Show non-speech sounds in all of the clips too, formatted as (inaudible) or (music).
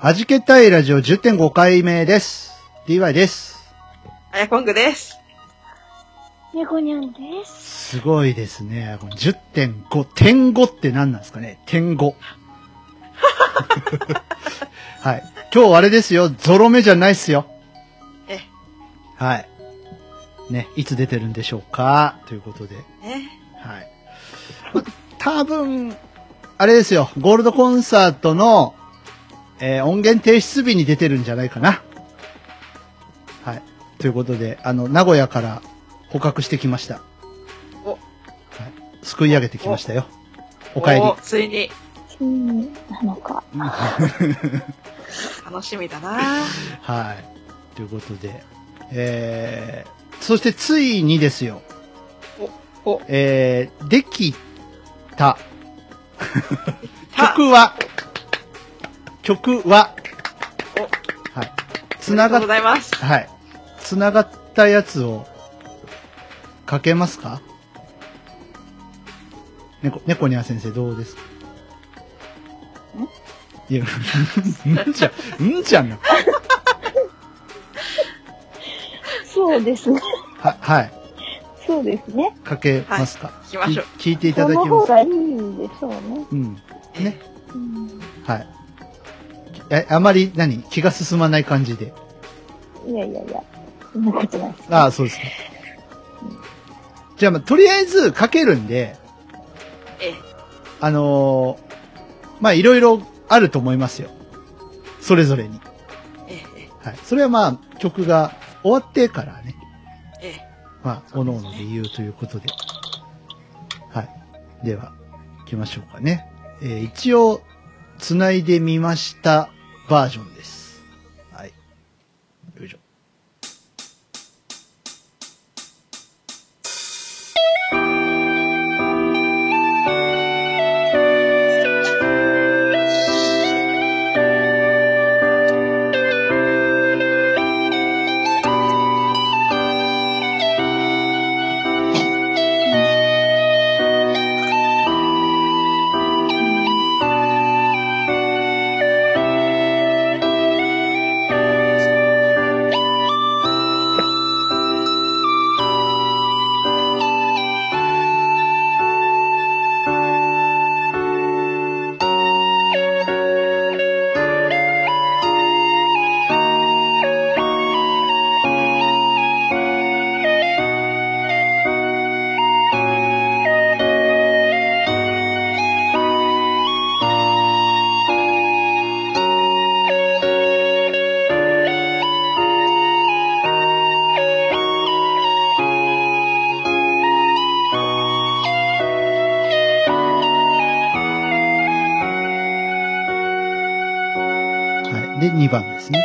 はじけたいラジオ10.5回目です。DY です。あやこんぐです。猫にゃんです。すごいですね。この10.5、点5って何なんですかね点5。(laughs) はい。今日あれですよ。ゾロ目じゃないっすよ。え、はい。ね、いつ出てるんでしょうかということで。ね。はい。ま多分、あれですよ。ゴールドコンサートの、えー音源提出日に出てるんじゃないかな。はい。ということで、あの、名古屋から捕獲してきました。おはい。すくい上げてきましたよ。お帰り。おついに、ついになのか。(laughs) 楽しみだなはい。ということで、えー、そしてついにですよ。お、お、えー、できた。た、曲は、曲は、お、はい。つながっ。はい。つながったやつを、かけますか？猫、猫にゃん先生どうですか？いや、んじゃ、んじゃんな。そうですね。は、はい。そうですね。かけますか、聞きましょう。き聞いていたそだきます。の方がいいんでしょうね。うん。ね。うん、はい。え、あまり何？気が進まない感じで。いやいやいや、そんなことないです。ああ、そうですね。じゃあ、まあ、とりあえずかけるんで、え、あのーまあ、いろいろあると思いますよ。それぞれに。え、え、はい。それはまあ、曲が終わってからね、え、まあ、おのおので言うということで。はい。では、行きましょうかね。えー一応、繋いでみましたバージョンです。い。で、2番ですね。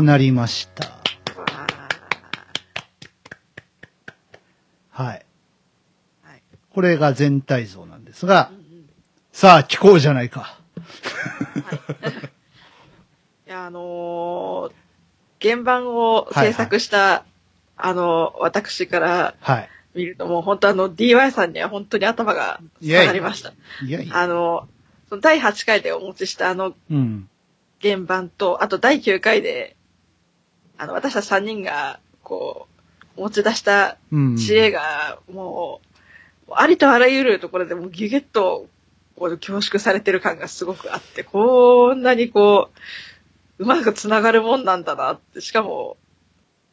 うなりました。わはい。ーはい。これが全体像なんですがうん、うんさあ、聞こうじゃないか。はい。いや、あのー原版を制作した、あの、私からはい。見るともう本当あの DY さんには本当に頭が下がりました。いやいや。あの、その第8回でお持ちしたあのうん。原版と、あと第9回で、あの、私たち3人が、こう、持ち出したうん。知恵が、もう、ありとあらゆるところでもうギュギュッと、こう、凝縮されてる感がすごくあって、こんなにこう、うまく繋がるもんなんだなって、しかも、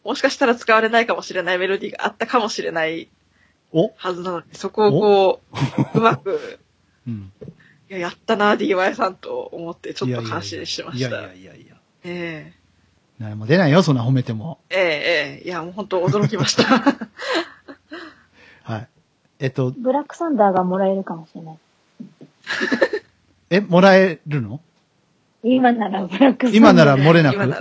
もしかしたら使われないかもしれないメロディーがあったかもしれないお？はずなのに、そこをこう、うまく、(laughs) うん。いや、やったな、DY さんと思って、ちょっいやいやいやと感心してまいやいした。やいやいや。え何も出ないよ、そんな褒めても。えええええいや、もう本当驚きました。(laughs) はい。えっと、ブラックサンダーがもらえるかもしれない。え、もらえるの？今ならブラックサンダー。今なら漏れな今な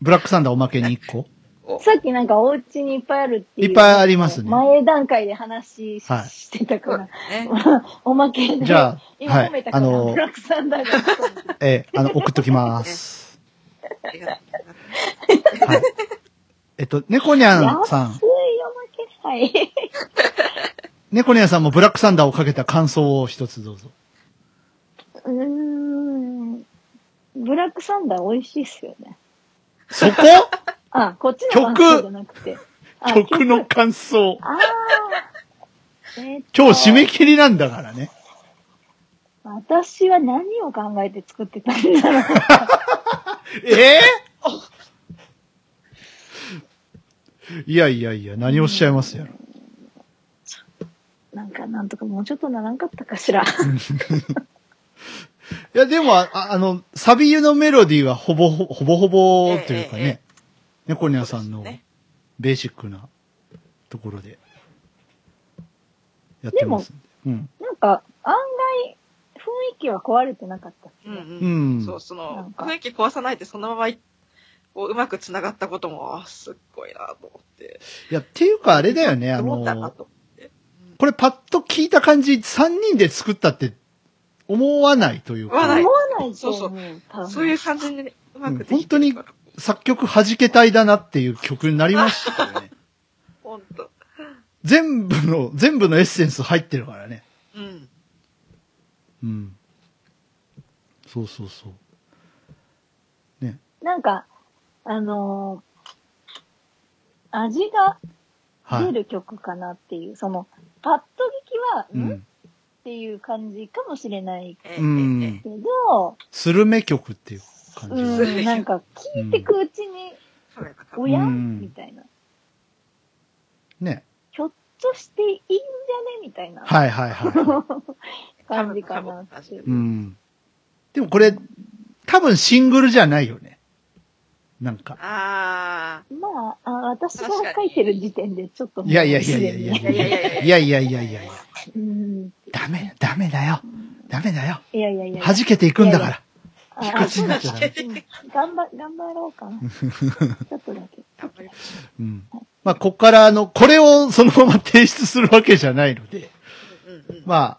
ブラックサンダーおまけに1個？おさっきなんかお家にいっぱいあるっていう。いっぱいありますね前段階で話し,、はいしてたから。ね。(laughs) おまけで。じゃあ今褒めたから、はいあのブラックサンダーが。えーあの、送っときます。ありがとうございますはい。えっと、猫ニャンさん安い、おまけ。はい。猫ニャンさんもブラックサンダーをかけた感想を一つどうぞ。うーん。ブラックサンダー美味しいっすよね。そこ？(laughs) あ、こっちの感想じゃなくて。あ曲の感想。ああ。えー今日締め切りなんだからね。私は何を考えて作ってたんだろう。(laughs) え？ーいやいやいや、何をおっしゃいますやろ。なんか、なんとかもうちょっとならんかったかしら。(laughs) いや、でも、ああの、サビ湯のメロディーはほぼほほぼほぼというかえええね、猫ニャンさんのベーシックなところでやってますんで。うん。なんか、雰囲気は壊れてなかったっすね。うんう。うんん。そう、その雰囲気壊さないでそのままい、こう、うまく繋がったことも、あすっごいなと思って。いや、っていうかあれだよね、あの。これパッと聞いた感じ、3人で作ったって思わないというか、思わない思わないとそうそうそういう感じにね、うまくできてうん本当に。作曲弾けたいだなっていう曲になりましたよね。ほんと。全部の、全部のエッセンス入ってるからね。うん。うん。そうそうそう。ね。なんか、あのー味がはい。出る曲かなっていう、その、パッと聞きは、うんん。っていう感じかもしれないええうんスルメ曲っていう感じうんん、なんか聞いてくうちに、噛めば噛むおや？うんみたいな。ね。ひょっとしていいんじゃね？みたいなはいはいは (laughs) 感じかなって。い。うん。でもこれ、多分シングルじゃないよね。なんか。あまあ、あ私が書いてる時点でちょっといやいやいやいやいやいやいやいやいやいや。ダメ、ダメだよ。ダメだよ。いやいやいや。弾けていくんだから。あ卑屈になっちゃダメ。うん頑張、頑張ろうかな。(laughs) ちょっとだけ。あ、頑張りましうん。まあ、こっから、あの、これをそのまま提出するわけじゃないので、ょう。うんうん。まあ、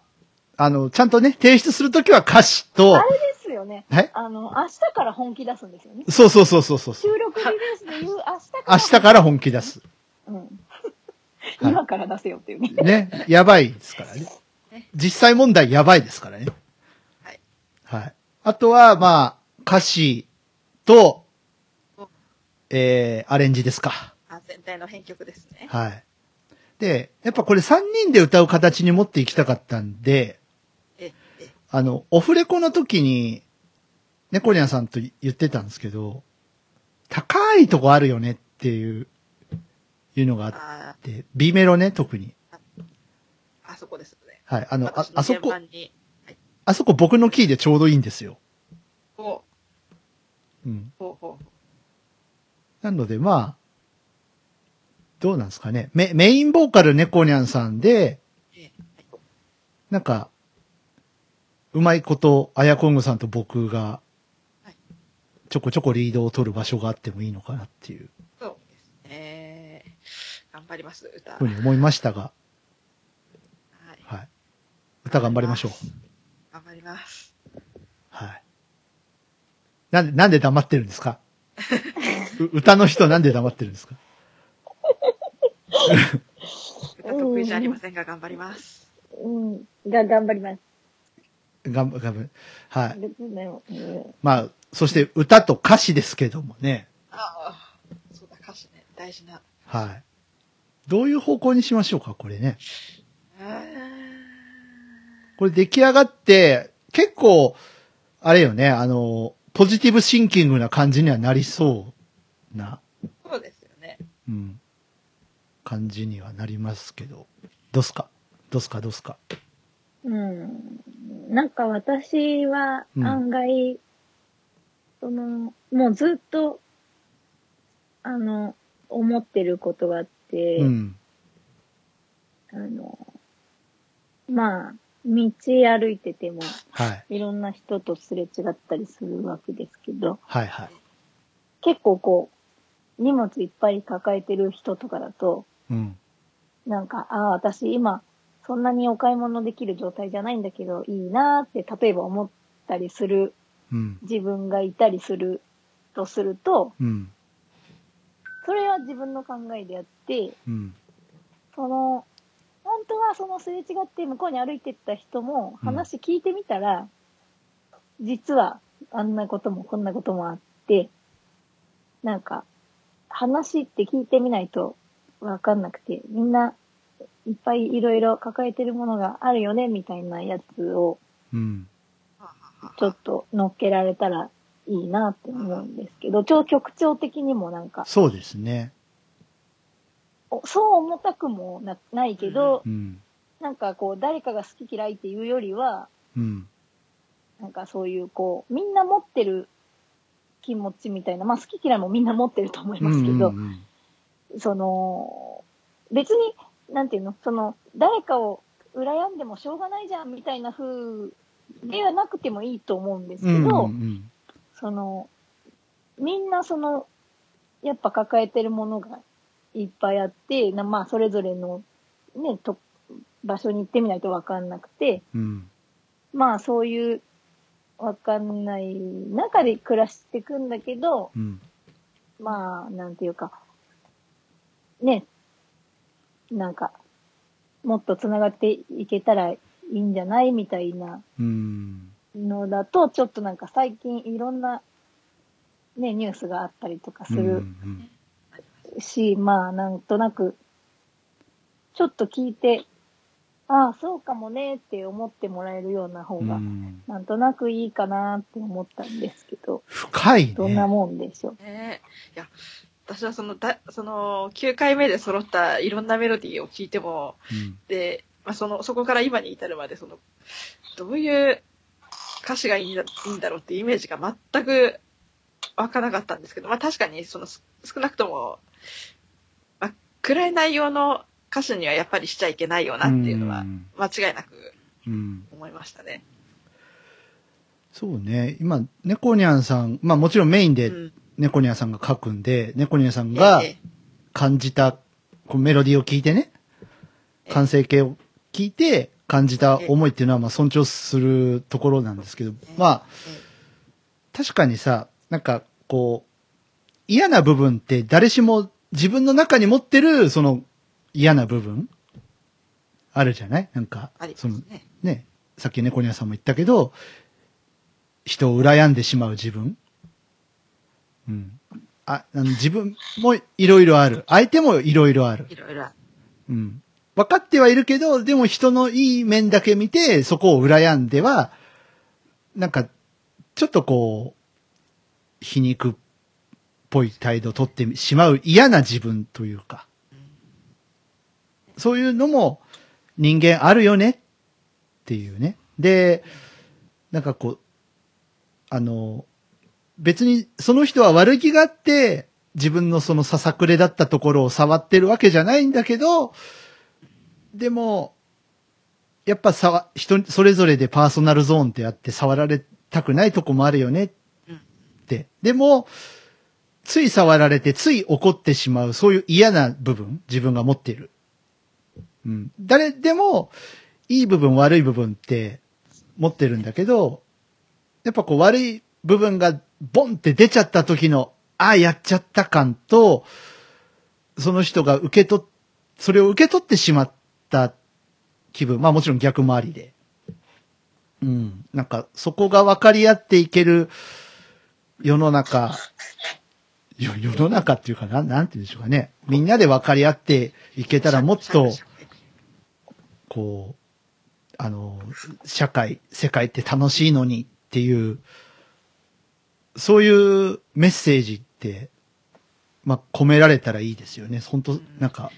あの、ちゃんとね、提出するときは歌詞とあ、れですよね。はいあの、明日から本気出すんですよね。そうそうそうそうそう。収録リリースで言う明日から。明日から本気出す。うん。今から出せよっていうね。ね。やばいですからね。実際問題やばいですからね。はい。はい。あとは、まあ、歌詞とお、えー、アレンジですか。あ、全体の編曲ですね。はい。で、やっぱこれ3人で歌う形に持っていきたかったんで、え、え、あの、オフレコの時に、猫ニャンさんと言ってたんですけど、高いとこあるよねっていう、いうのがあっあて、B メロね、特に。あ、あそこですね。はい。あの、ああそこ、はい。あそこ僕のキーでちょうどいいんですよ。ほうん。う、ほうほう。なので、まあ、どうなんですかね。メメインボーカル猫ニャンさんで。なんか、うまいこと、あやこんぐさんと僕がはい、ちょこちょこリードを取る場所があってもいいのかなっていうそうですね。頑張ります、歌。ふうに思いましたが、はい。はい。歌頑張りましょう。頑張ります。はい。なんで、なんで黙ってるんですか？う歌の人なんで黙ってるんですか？(laughs) 歌得意じゃありませんが、頑張ります。うん。が、頑張ります。頑張、頑張る。はい。まあ、そして歌と歌詞ですけどもね。ああ、そうだ、歌詞ね。大事な。はい。どういう方向にしましょうか、これね。あこれ出来上がって、結構、あれよね、あの、ポジティブシンキングな感じにはなりそうな、ーそうですよね。うん、感じにはなりますけど。どうすか？どうすか？どうすか？うん。なんか私はうん案外、その、もうずっと、あの、思ってることがあって、うん。あの、まあ、道歩いてても、はい。いろんな人とすれ違ったりするわけですけど、はいはい。結構こう、荷物いっぱい抱えてる人とかだと、うん。なんか、ああ、私今、そんなにお買い物できる状態じゃないんだけど、いいなーって、例えば思ったりするうん。自分がいたりするとすると、うん。それは自分の考えであって、うん。その、本当はそのすれ違って向こうに歩いてった人もうん話聞いてみたら、実はあんなこともこんなこともあって、なんか、話って聞いてみないとわかんなくて、みんないっぱいいろいろ抱えてるものがあるよね、みたいなやつをうん。ちょっと乗っけられたらいいなって思うんですけど、超曲調的にもなんか、そうですね。おそう重たくもなないけど、うん。なんかこう、誰かが好き嫌いっていうよりは、うん。なんかそういうこう、みんな持ってる気持ちみたいな、まあ好き嫌いもみんな持ってると思いますけど、うんうんその、別に、なんていうの、その、誰かを羨んでもしょうがないじゃんみたいな風ではなくてもいいと思うんですけうん。ど、うんうんその、みんなその、やっぱ抱えてるものがいっぱいあって、なまあそれぞれのね、と、場所に行ってみないとわかんなくて、うん。まあそういうわかんない中で暮らしていくんだけど、うん。まあなんていうか、ね、なんか、もっと繋がっていけたらいいんじゃないみたいなうん。のだと、ちょっとなんか最近いろんなね、ニュースがあったりとかすうんうるんし、まあなんとなく、ちょっと聞いて、ああ、そうかもねって思ってもらえるような方うが、ん。なんとなくいいかなって思ったんですけど、深いどんなね。もんでしょう。ねいや、私はその、だ、その、9回目で揃ったいろんなメロディーを聞いても、うんで、まあ、その、そこから今に至るまで、その、どういう歌詞がいいんだいいんだろうっていうイメージが全く湧かなかったんですけど、まあ、確かに、その、す少なくとも、まあ、暗い内容の歌詞にはやっぱりしちゃいけないよなっていうのは、ん間違いなくうん。思いましたね。そうね。今、猫ニャンさん、まあもちろんメインでうん。猫ニャンさんが書くんで、猫ニャンさんがええ。感じた、こうメロディーを聞いてね、ええ。完成形を聞いて感じた思いっていうのはまあ尊重するところなんですけど、まあ確かにさ、なんかこう、嫌な部分って誰しも自分の中に持ってるその嫌な部分あるじゃない？なんかあり、まそのすね。ね、さっき猫ニャンさんも言ったけど、人を羨んでしまう自分うん。あ、あの自分もいろいろある。相手もいろいろある。いろいろ。うん。分かってはいるけど、でも人のいい面だけ見て、そこを羨んでは、なんか、ちょっとこう、皮肉っぽい態度を取ってしまう嫌な自分というか、そういうのも人間あるよねっていうね。で、なんかこう、あの、別にその人は悪気があって、自分のそのささくれだったところを触ってるわけじゃないんだけど、でも、やっぱさわ、人、それぞれでパーソナルゾーンってあって触られたくないとこもあるよねって。でも、つい触られて、つい怒ってしまう、そういう嫌な部分、自分が持っている。うん。誰でも、いい部分、悪い部分って持ってるんだけど、やっぱこう悪い部分がボンって出ちゃった時の、ああ、やっちゃった感と、その人が受け取っ、それを受け取ってしまった気分。まあもちろん逆もありで。うん。なんか、そこが分かり合っていける世の中、世の中っていうかな、なんて言うんでしょうかね。みんなで分かり合っていけたらもっと、こう、あの、社会、世界って楽しいのにっていう、そういうメッセージって、まあ、込められたらいいですよね。本当なんか、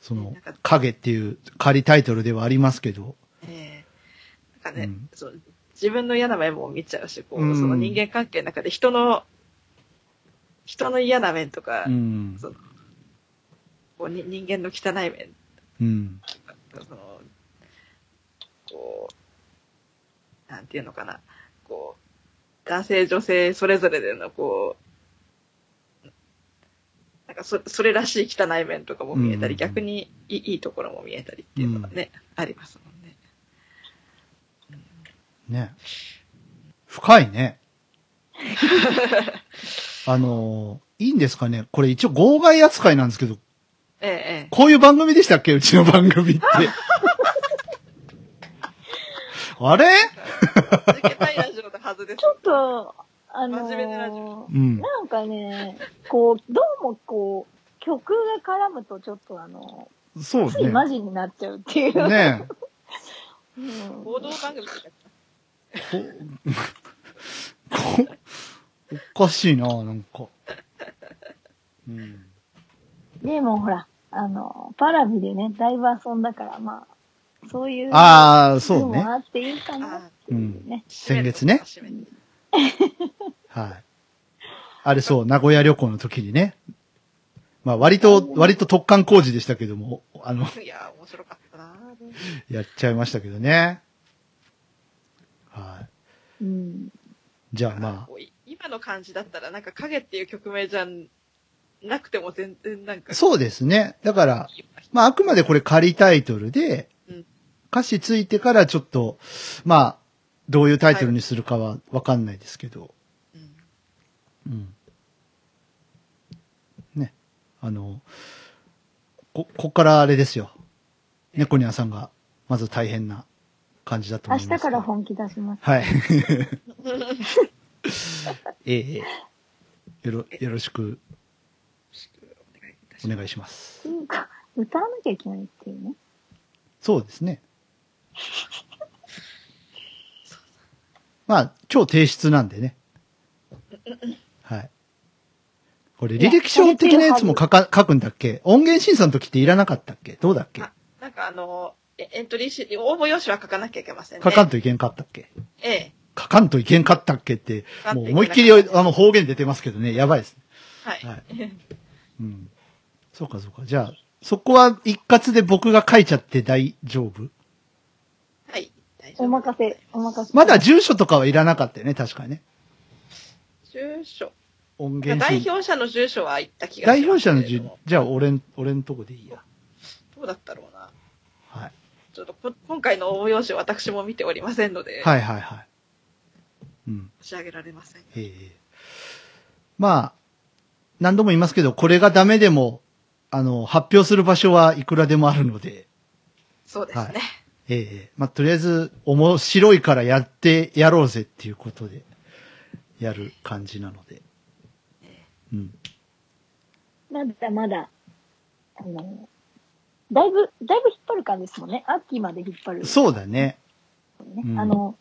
その影っていう仮タイトルではありますけど、ええ。なんかね、うん。そう自分の嫌な面も見ちゃうし、こう、うん。その人間関係の中で人の、人の嫌な面とか、うん。そのこうに人間の汚い面。うん。その、こう、なんていうのかな、こう、男性、女性、それぞれでの、こう、なんかそ、それらしい汚い面とかも見えたり、うん逆にいいいいところも見えたりっていうのがね、ありますもんね。ね。深いね。(laughs) あのーいいんですかねこれ一応号外扱いなんですけど、ええ、えこういう番組でしたっけ？うちの番組って。(laughs) あれ？え。続けたいはずです。ちょっと、あの真面目なラジーうん。なんかね、こう、どうもこう、曲が絡むとちょっとあの、そうね。ついマジになっちゃうっていう。ねうん報道番組とか、ここおかしいな、なんか。うん。でもほら、あの、パラビでね、だいぶ遊んだから、まあ、そういう。ああ、そうねのも。あっていいかなっていうね。先月ね。(laughs) はい。あれそう、名古屋旅行の時にね。まあ割と、割と特貫工事でしたけども、あの、いや、面白かったなやっちゃいましたけどね。はい。うん。じゃあまあ、今の感じだったら、なんか影っていう曲名じゃなくても全然なんか、そうですね。だから、まああくまでこれ仮タイトルでうん、歌詞ついてからちょっと、まあ、どういうタイトルにするかはわかんないですけど、うんうん。ね。あの、こ、ここからあれですよ。猫ニャンさんが、まず大変な感じだと明思いますが。日から本気出します。はい。(laughs) ええええよろ、よろしくお願いします。お願いしますって。いうか、歌わなきゃいけないっていうね。そうですね。まあ、超提出なんでね。はい。これ、履歴書的なやつも書か、書くんだっけ？音源審査の時っていらなかったっけ？どうだっけ？あなんかあの、えエントリーシート、応募用紙は書かなきゃいけませんね。書かんといけんかったっけ？ええ。書かんといけんかったっけって、もう思いっきり、あの、方言出てますけどね、やばいですね。はい。はいうん。そうか、そうか。じゃあ、そこは一括で僕が書いちゃって大丈夫？はい。大丈夫お任せ、お任せ。まだ住所とかはいらなかったよね、確かにね。住所。音源代審表者の住所は言った気がし代表者のじけれども、じゃあ俺ん、俺んとこでいいや。どうだったろうな。はい。ちょっとこ今回の応募用紙私も見ておりませんので、はいはいはい。うん。申し上げられません。ええまあ、何度も言いますけど、これがダメでも、あの、発表する場所はいくらでもあるので、そうですね。はいええまあ、とりあえず、面白いからやってやろうぜっていうことで、やる感じなので。うん。まだまだ、あの、だいぶ、だいぶ引っ張る感じですもんね。秋まで引っ張る、そうだね。ね。うんあの、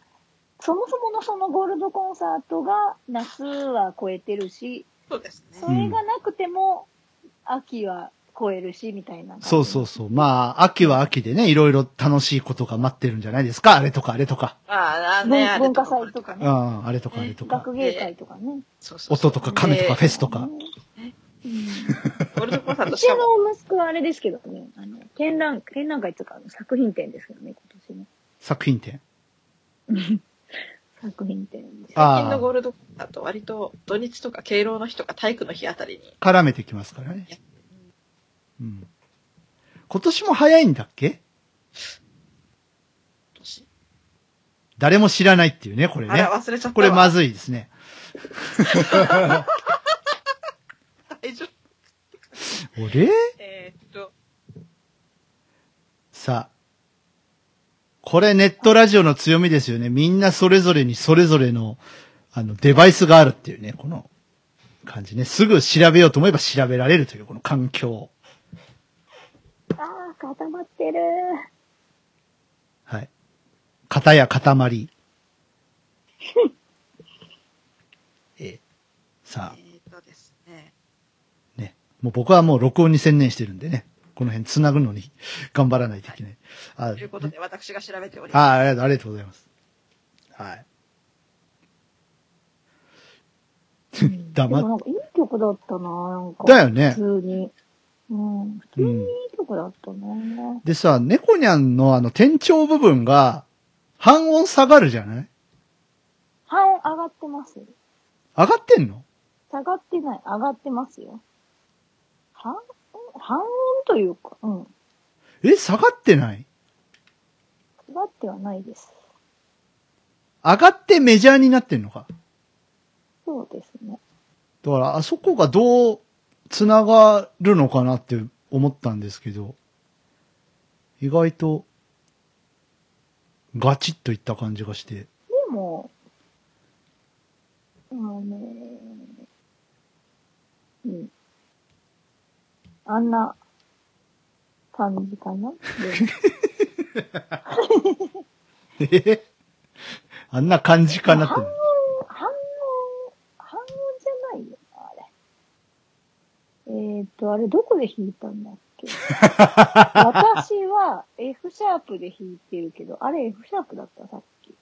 そもそものそのゴールドコンサートが夏は超えてるし、そうですね。それがなくても、秋は超えるし、みたいな。そうそうそう。まあ、秋は秋でね、いろいろ楽しいことが待ってるんじゃないですか？あれとかあれとか。ああ、ね、あれ文化祭とかね。ああ、あれとかあれとか。学芸会とかね。そうそうそう音とか亀とかフェスとか。うんゴールドコンサートうちの息子はあれですけどね、あの、展覧、展覧会とかあの作品展ですけどね、今年ね。作品展。作品展最近のゴールドだと割と土日とか敬老の日とか体育の日あたりに。絡めてきますからね。うん。今年も早いんだっけ？年誰も知らないっていうね、これあれね。忘れちゃったわ。これまずいですね。(laughs) 大丈夫。俺えーっと、さあ。これネットラジオの強みですよね。みんなそれぞれにそれぞれの、あの、デバイスがあるっていうね、この感じね。すぐ調べようと思えば調べられるという、この環境。固まってる。はい。型や塊。(laughs) えーさあえ、ーっとですね。ね。もう僕はもう録音に専念してるんでね。この辺繋ぐのに (laughs) 頑張らないといけない。あということで私が調べております。あありがとう、ありがとうございます。はい。黙っでもなんかいい曲だったな、なんか。だよね普通に。うん。普通にいい曲だったね。でさ、猫ニャンのあの天頂部分が半音下がるじゃない？半音上がってます。上がってんの？下がってない。上がってますよ。半音？半音というか、うん。え、下がってない？下がってはないです。上がってメジャーになってんのか？そうですね。だから、あそこがどう繋がるのかなって思ったんですけど、意外と、ガチッといった感じがして。でも、あのね、うん。あんな感じかな？で (laughs) え？(laughs) あんな感じかなって半。音、半音、半音じゃないよな、あれ。えっ、ー、と、あれどこで弾いたんだっけ？(laughs) 私は F シャープで弾いてるけど、あれ F シャープだった？さっき。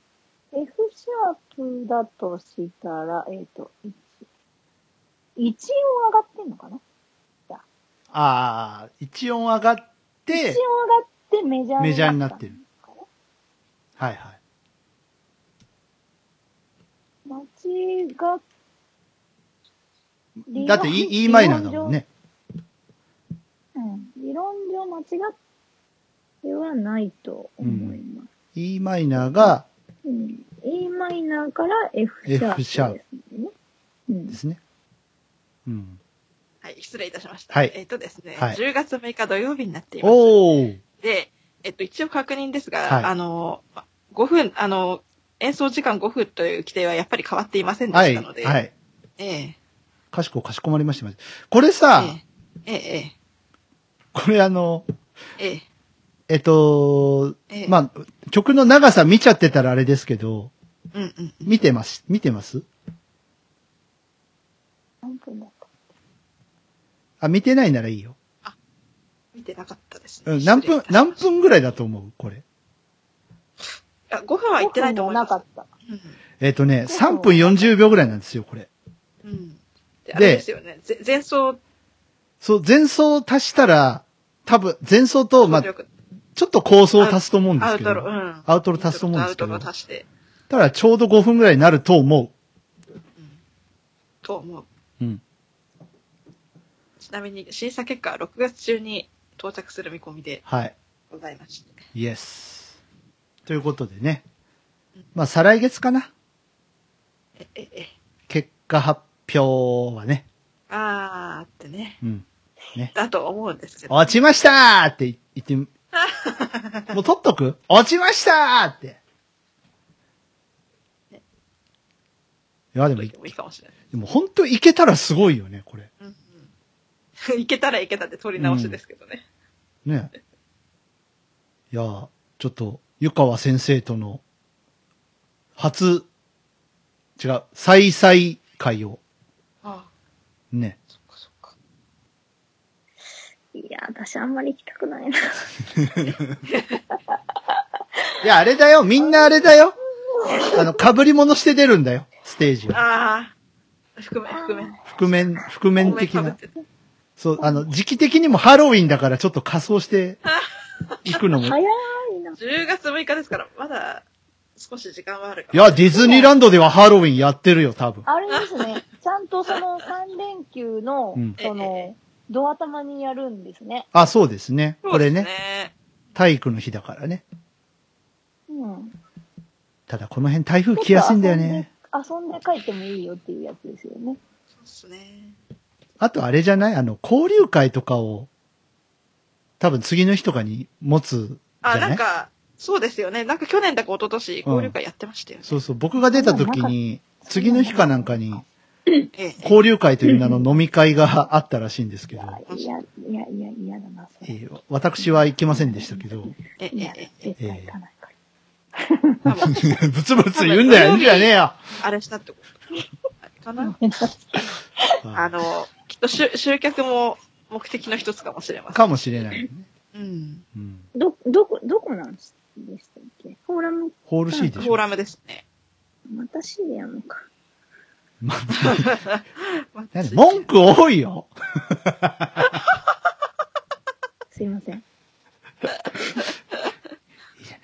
F シャープだとしたら、えっ、ー、と、1、一音上がってんのかな？ああ、一音上がって一、音上がってメジャーメジャーになってるはいはい。間違っだって E, e マイナーだもんね。うん。理論上間違ってはないと思います。E マイナーがうん。A マイナーから F シャープ F シャープですね。うんで。すね。うん。はい、失礼いたしました。はいえーっとですね、はい10月6日土曜日になっています。おー。で、えっと、一応確認ですが、はいあの、5分、あの、演奏時間5分という規定はやっぱり変わっていませんではい。したので、はい。ええかしこかしこまりました。これさ、ええええこれあの、えええっと、ええまあ、曲の長さ見ちゃってたらあれですけど、うんうん。見てます見てます？何分だったあ、見てないならいいよ。見てなかったですね。うん、何分、何分ぐらいだと思う？これ。いや、5分は行ってないと思います。なかった。えっ、とね、5 3分40秒ぐらいなんですよ、これ。うん。うん。で、あれですよね。ぜ前奏、そう、前奏を足したら、多分、前奏と、まあ、ちょっと構想を足すと思うんですけど。アウトロ、うん。アウトロ足すと思うんですけどアウトロ足して、ただ、ちょうど5分ぐらいになると思と思う。う。うん。ちなみに、審査結果は6月中に到着する見込みではい。ございまして。イエス。ということでね。まあ、再来月かな。え、え、え。結果発表はね。あーってね。うん。ね。だと思うんですけど。落ちましたーって言って、(laughs) もう取っとく？落ちましたーって。いや、でもい、もいいかもしれない。でも本当いけたらすごいよね、これ。うんうん。(laughs) いけたらいけたって取り直しですけどね。ね。いや、ちょっと、湯川先生との、初、違う、再々会を、ああ、ね。いや、私あんまり行きたくないな。いや、あれだよ、みんなあれだよ。あの、被り物して出るんだよ、ステージは。ああ、覆面、覆面。覆面、覆面的な。そう、あの、時期的にもハロウィンだからちょっと仮装して行くのも。(laughs) 早いな。10月6日ですから、まだ少し時間はあるかいや、ディズニーランドではハロウィンやってるよ、多分。あれですね。ちゃんとその3連休のうん、その、ドア玉にやるんですね。あ、そうですね。これね、体育の日だからね。うん。ただこの辺台風来やすいんだよね。遊んで。遊んで帰ってもいいよっていうやつですよね。そうですね。あとあれじゃない？あの、交流会とかを、多分次の日とかに持つじゃあ、ない？なんか、そうですよね。なんか去年だか一昨年交流会やってましたよね。そうそう、僕が出た時に、次の日かなんかに、ええ (laughs) 交流会という名の飲み会があったらしいんですけど、いや、いや、いや、嫌だな、私は行けませんでしたけど、ええいや、ええ絶対行かないから。多 (laughs) 分ブツブツ言うんだよ、いいんじゃねえよ。あれしたってこと？かな？(laughs) あの、きっと集集客も目的の一つかもしれません。かもしれない。うん。うん。ど、どこ、どこなんでしたっけ？フォーラム、ホール C でしょ。フォーラムですね。また C でやるのか。ま何文句多いよ。すいません。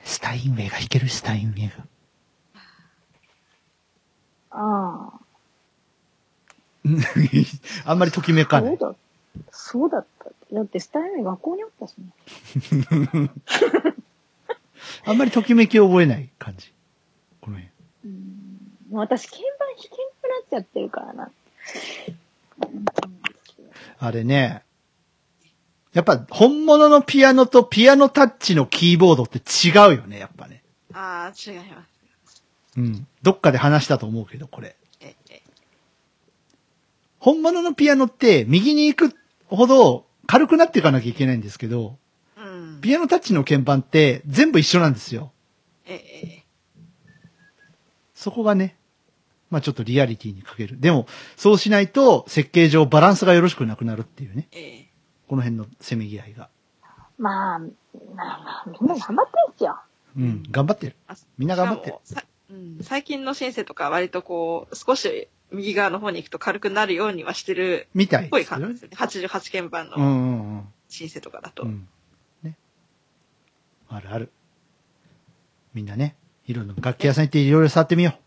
スタインウェイが弾ける、スタインウェイが。あああんまりときめ。かない。そうだ。そうだった。だってスタイル学校にあったしね。あんまりときめきを覚えない感じ。この辺。うん。私、鍵盤弾けちゃってるからな。うんあれね、やっぱ本物のピアノとピアノタッチのキーボードって違うよね、やっぱね。ああ、違います。うん。どっかで話したと思うけど、これ。ええ本物のピアノって右に行くほど軽くなっていかなきゃいけないんですけど、うん。ピアノタッチの鍵盤って全部一緒なんですよ。ええそこがね、まあちょっとリアリティに欠ける。でも、そうしないと設計上バランスがよろしくなくなるっていうね。ええこの辺のせめぎ合いが。まあ、まあまあ、みんな頑張ってんすよ。うん、頑張ってる。あみんな頑張ってるうん、最近のシンセとか割とこう、少し右側の方に行くと軽くなるようにはしてるみたいっぽい感じですよね。88鍵盤のうんうんうん。シンセとかだと。うん。ね。あるある。みんなね、いろんな楽器屋さん行っていろいろ触ってみよね。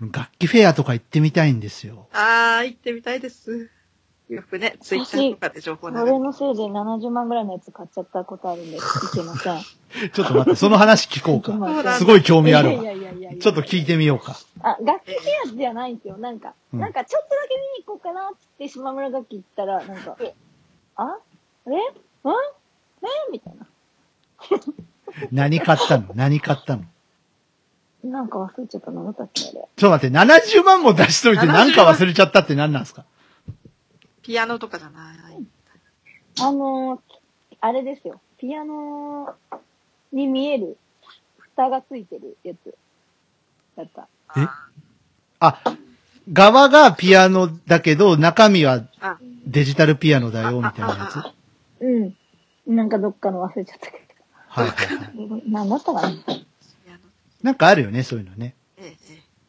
楽器フェアとか行ってみたいんですよ。あー、行ってみたいです。よくね、ツイッターとかで情報流それれてのせいで70万ぐらいのやつ買っちゃったことあるんで、(laughs) いけません。ちょっと待って、その話聞こうか。(laughs) すごい興味あるわ。やいやいやいやちょっと聞いてみようか。あ、楽器フェアじゃないんですよ。なんか、うんなんかちょっとだけ見に行こうかなって島村楽器行ったら、なんか、あ？あれん？えみたいな。何買ったの？何買ったの？なんか忘れちゃったの、たっけあれ。ちょっと待って、70万も出しといて何か忘れちゃったって何なんですか？ピアノとかじゃない。あのー、あれですよ。ピアノに見える、蓋がついてるやつ。だった。え？あ、側がピアノだけど、中身はあ、デジタルピアノだよ、みたいなやつ？はうん。なんかどっかの忘れちゃったけいはいはい。ど。なんだったかな？なんかあるよね、そういうのね。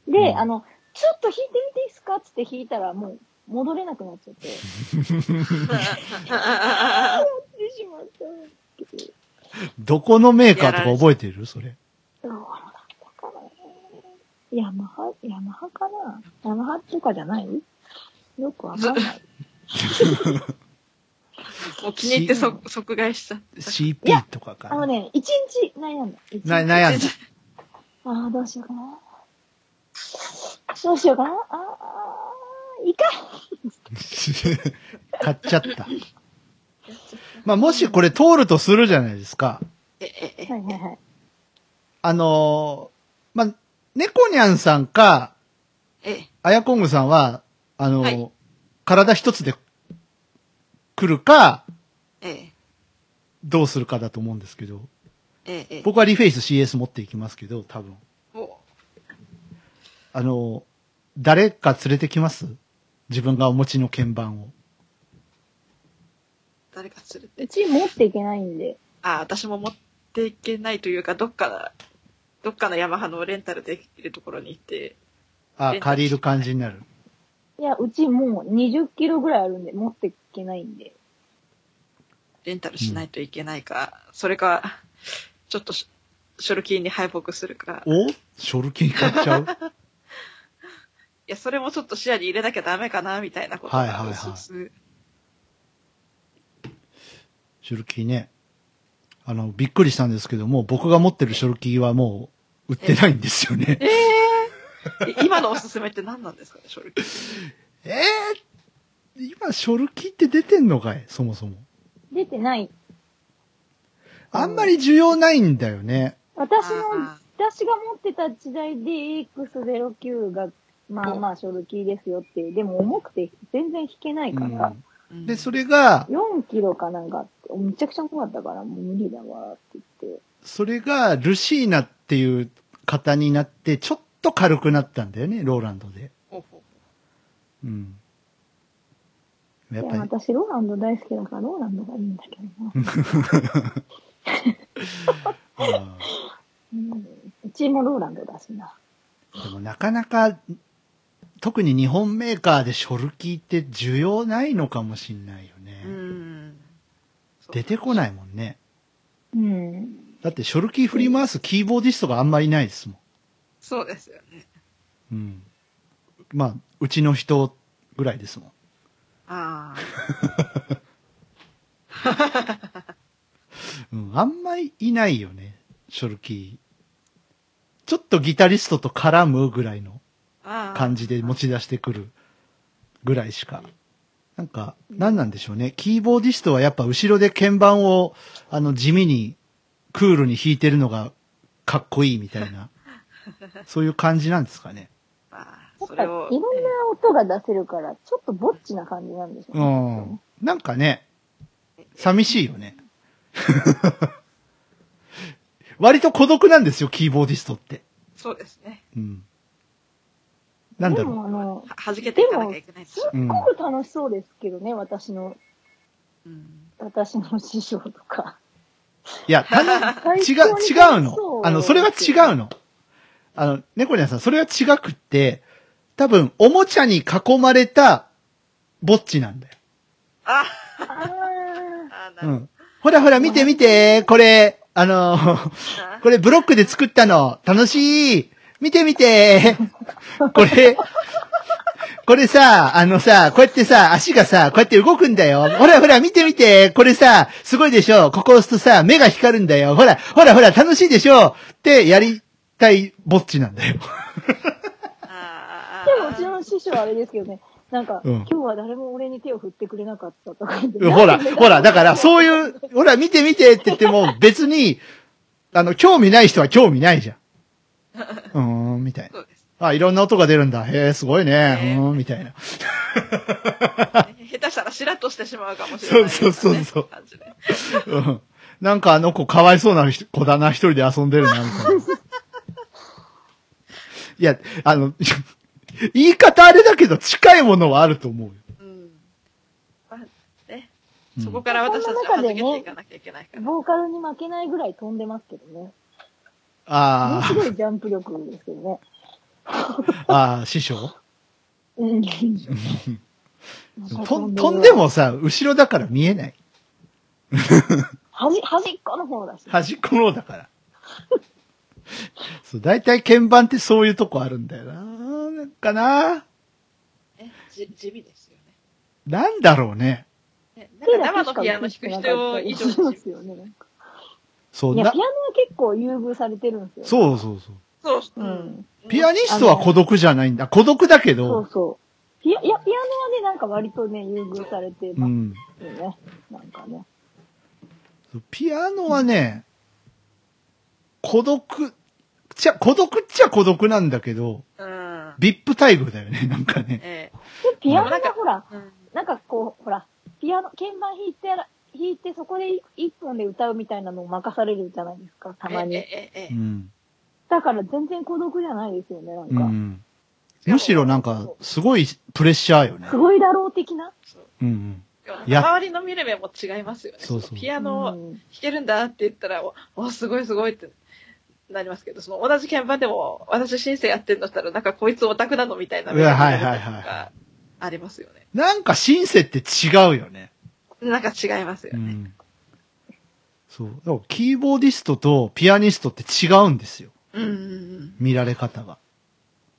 で、うんあの、ちょっと弾いてみていいですかっつって弾いたらもう戻れなくなっちゃって。(laughs) してしまった。どこのメーカーとか覚えてる？それ。どうだったかな。ヤマハ、ヤマハかなヤマハとかじゃない？よくわかんない。(laughs) もう気に入ってそ即買いしちゃって。CP とかかな。あのね、一日悩んだ。一日な、悩んだ。ああ、どうしようかな。どうしようかな。ああ、いいか。(laughs) 買っちゃった。まあ、もしこれ通るとするじゃないですか。ええええはいはいはい。あのーまあ、猫ニャンさんか、ええあやこんぐさんは、あのーはい体一つで来るか、ええどうするかだと思うんですけど、ええええ僕はリフェイス CS 持っていきますけど、多分。おあのー誰か連れてきます？自分がお持ちの鍵盤を。誰か連れて。うち持っていけないんで。あ、私も持っていけないというか、どっか、どっかのヤマハのレンタルできるところに行って、あ、え借りる感じになる。いや、うちもう20キロぐらいあるんで持っていけないんで。レンタルしないといけないか、それか、ちょっとしショルキーに敗北するか。いお？ショルキー買っちゃう？(laughs) や、それもちょっと視野に入れなきゃダメかな、みたいなことがはいはいはいショルキーね。あの、びっくりしたんですけども、僕が持ってるショルキーはもう売ってないんですよね。ええ今のおすすめって何なんですかね、ショルキー。(laughs) えー、今、ショルキーって出てんのかいそもそも。出てない。あんまり需要ないんだよね。私のあ、私が持ってた時代で AX09 が、まあまあ、ショルキーですよって、でも重くて全然弾けないから、ーうんで、それが、4キロかなんかあって、めちゃくちゃ重かったから、もう無理だわって言って。それが、ルシーナっていう型になって、ちょっと軽くなったんだよね、ローランドで。ほうん。や、っぱり、私、ローランド大好きだから、ローランドがいいんだけどな。(laughs) あうん、うちもローランドだしな。ーでもなかなか、特に日本メーカーでショルキーって需要ないのかもしんないよね。ううん。出てこないもんね。うん。だってショルキー振り回すキーボーディストがあんまりいないですもん。そうですよね。うん。まあ、うちの人ぐらいですもん。あ (laughs) うん、あんまりいないよね、ショルキー。ちょっとギタリストと絡むぐらいの。感じで持ち出してくるぐらいしか。なんか、何なんでしょうね。キーボーディストはやっぱ後ろで鍵盤を、あの、地味に、クールに弾いてるのがかっこいいみたいな、(laughs) そういう感じなんですかね。っぱ、い。ろんな音が出せるから、ちょっとぼっちな感じなんでしょううね。ん。なんかね、寂しいよね。(laughs) 割と孤独なんですよ、キーボーディストって。そうですね。うん。なんだでろう。も、あの、は弾けていかなきゃいけないんですっごく楽しそうですけどね、私の、うん。私の師匠とか。いや、たの、違う、違うのあの、それは違うの。あの、猫ニャンさん、それは違くって、多分、おもちゃに囲まれた、ぼっちなんだよ。ああうるほど。ん。ほらほら、見て見て、これ、あの、これブロックで作ったの。楽しい。見て見て。これ、これさ、あのさ、こうやってさ、足がさ、こうやって動くんだよ。ほらほら、見て見て。これさ、すごいでしょ。ここ押すとさ、目が光るんだよ。ほら、ほらほら、楽しいでしょ。ってやりたいぼっちなんだよ。でも、うちの師匠はあれですけどね、なんか、うん今日は誰も俺に手を振ってくれなかったとか言って。(laughs) ほら、ほら、だから、そういう、ほら、見て見てって言っても、別に、あの、興味ない人は興味ないじゃん。(laughs) うーん、みたいな。そうです。あ、いろんな音が出るんだ。へえ、すごいね。ねうーん、みたいな。下手したらしらっとしてしまうかもしれない、そうそうそうそううん。なんかあの子かわいそうな子だな、一人で遊んでるな、みたいな。(laughs) いや、あの、言い方あれだけど近いものはあると思うよ。うん。まあ、ね。うんそこから私たちは弾けていかなきゃいけないから。ボーカルに負けないぐらい飛んでますけどね。ものあすごいジャンプ力ですけどね。(laughs) あ、ああ、師匠？うん。と飛んでもさ、後ろだから見えない。端、端っこの方だし。端っこの方だから。(laughs) そう、大体鍵盤ってそういうとこあるんだよな。なんかな。ね、じ、地味ですよね。なんだろうね。ねなんか生のピアノ弾く人以上にしますよね。そう、いや、なピアノは結構優遇されてるんですよ。そうそうそう。そう、ううんん。ピアニストは孤独じゃないんだ。孤独だけそどう、そう。ピア、いや、ピアノはね、なんか割とね、優遇されてますうん。なんかね。ピアノはね、孤独、ちゃ、孤独っちゃ孤独なんだけど、うん。ビップ待遇だよね、(laughs) なんかね。えで、ピアノがほら、えうん。なんかこう、ほら、ピアノ、鍵盤弾いて弾いてそこで一本で歌うみたいなのを任されるじゃないですか、たまえに。えええうん。だから全然孤独じゃないですよね、なんか。うん。むしろなんか、すごいプレッシャーよねす。ごいだろう的な？そううんうん。でも周りの見る目も違いますよね。そうそうピアノをうん弾けるんだって言ったら、お、おすごいすごいってなりますけど、その同じ鍵盤でも、私シンセやってんだったら、なんかこいつオタクなのみたいなはいはいはいか、ありますよね。なんかシンセって違うよね。なんか違いますよね。うん。そう。だからキーボーディストとピアニストって違うんですよ。うんうんうん。見られ方が。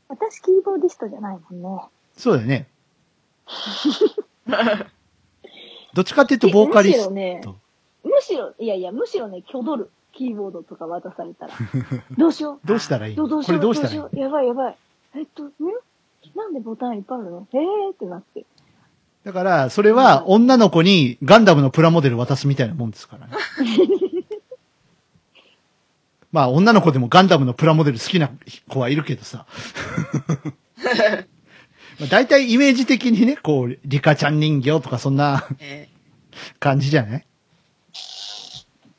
私キーボーディストじゃないもんね。そうだよね。(laughs) どっちかっていうとボーカリスト。むしろね、むしろ、いやいや、むしろね、挙取る。キーボードとか渡されたら。(laughs) どうしよう。どうしたらいいどうどうしよう。これどうしたらいいどうしようやばいやばい。えっと、ん？なんでボタンいっぱいあるの？えー？ってなって。だから、それは女の子にガンダムのプラモデル渡すみたいなもんですからね。(laughs) まあ、女の子でもガンダムのプラモデル好きな子はいるけどさ。(laughs) まあ大体イメージ的にね、こう、リカちゃん人形とかそんなえ感じじゃない？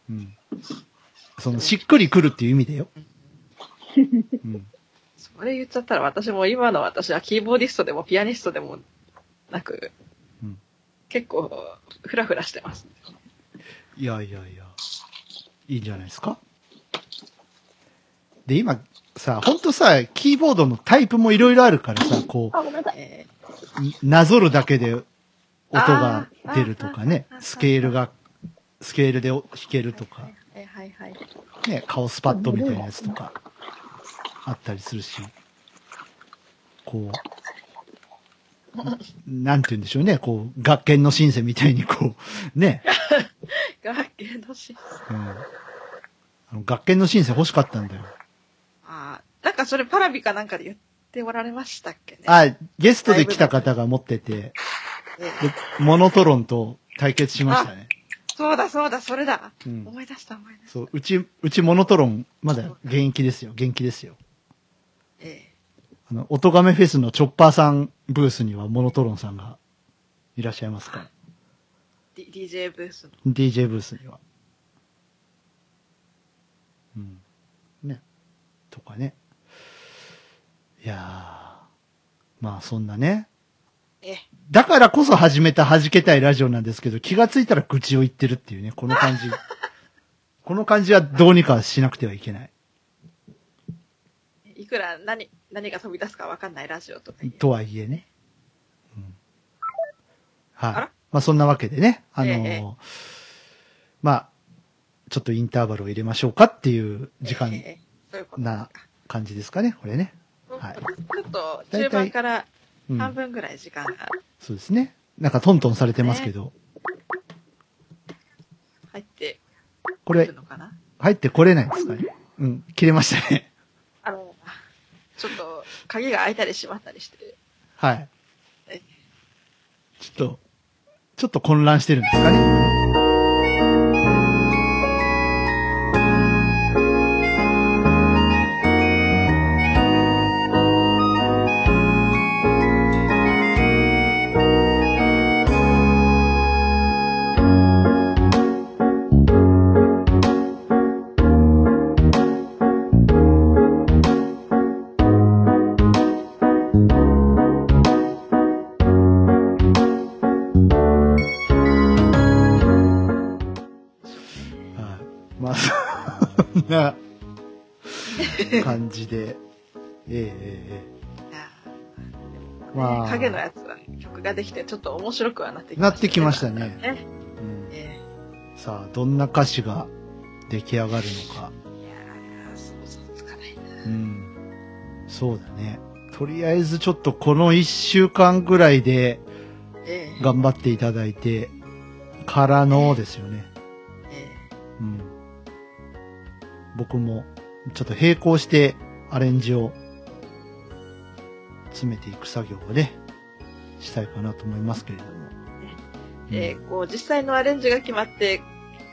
うん。その、しっくりくるっていう意味でよ。うん。ーそれ言っちゃったら私も今の私はキーボーディストでもピアニストでもなく、うん。結構フラフラしてます。いやいやいや、いいんじゃないですか？で、今、さ、ほんとさ、キーボードのタイプもいろいろあるからさ、こう、なぞるだけで音が出るとかねスケールが、スケールで弾けるとか、ーはいはいはい。ね、顔スパッドみたいなやつとか、あったりするし、こう、なんて言うんでしょうね、こう、学研のシンセみたいにこう、ね、(laughs) 楽器のし、うん。あの学研のシンセ欲しかったんだよ。ああ、なんかそれパラビかなんかで言っておられましたっけね。あ、ゲストで来た方が持ってて、モノトロンと対決しましたね。(laughs) そうだそうだ、それだ。うん思い出した思い出した。そう、うち、うちモノトロン、まだ現役ですよ。元気ですよ。ええあの、音亀フェスのチョッパーさんブースにはモノトロンさんがいらっしゃいますか？ら。D- DJ ブースの。DJ ブースには。うん。ね。とかね。いやー。まあそんなね。ええだからこそ始めた弾けたいラジオなんですけど、気がついたら愚痴を言ってるっていうね、この感じ。(laughs) この感じはどうにかしなくてはいけない。いくら何、何が飛び出すかわかんないラジオとかとはいえね。うん、はい。あら？まあそんなわけでね、あのーええまあ、ちょっとインターバルを入れましょうかっていう時間な感じですかね、これね。はいちょっと中盤からうん。半分ぐらい時間がそうですね。なんかトントンされてますけど、入ってこれ入ってこれないですかね？うん、切れましたね。あの、ちょっと鍵が開いたり閉まったりして、はいえ。ちょっと、ちょっと混乱してるんですかね？感じで、えええまあ、影のやつは曲ができてちょっと面白くはなってきました、なってきましたねね。うんえさあ、どんな歌詞が出来上がるのか。えいやー、想像つかないな。うん。そうだね。とりあえずちょっとこの一週間ぐらいでええ頑張っていただいて、からのですよね。えうん。僕も、ちょっと並行してアレンジを詰めていく作業をね、したいかなと思いますけれども。えええこう、実際のアレンジが決まって、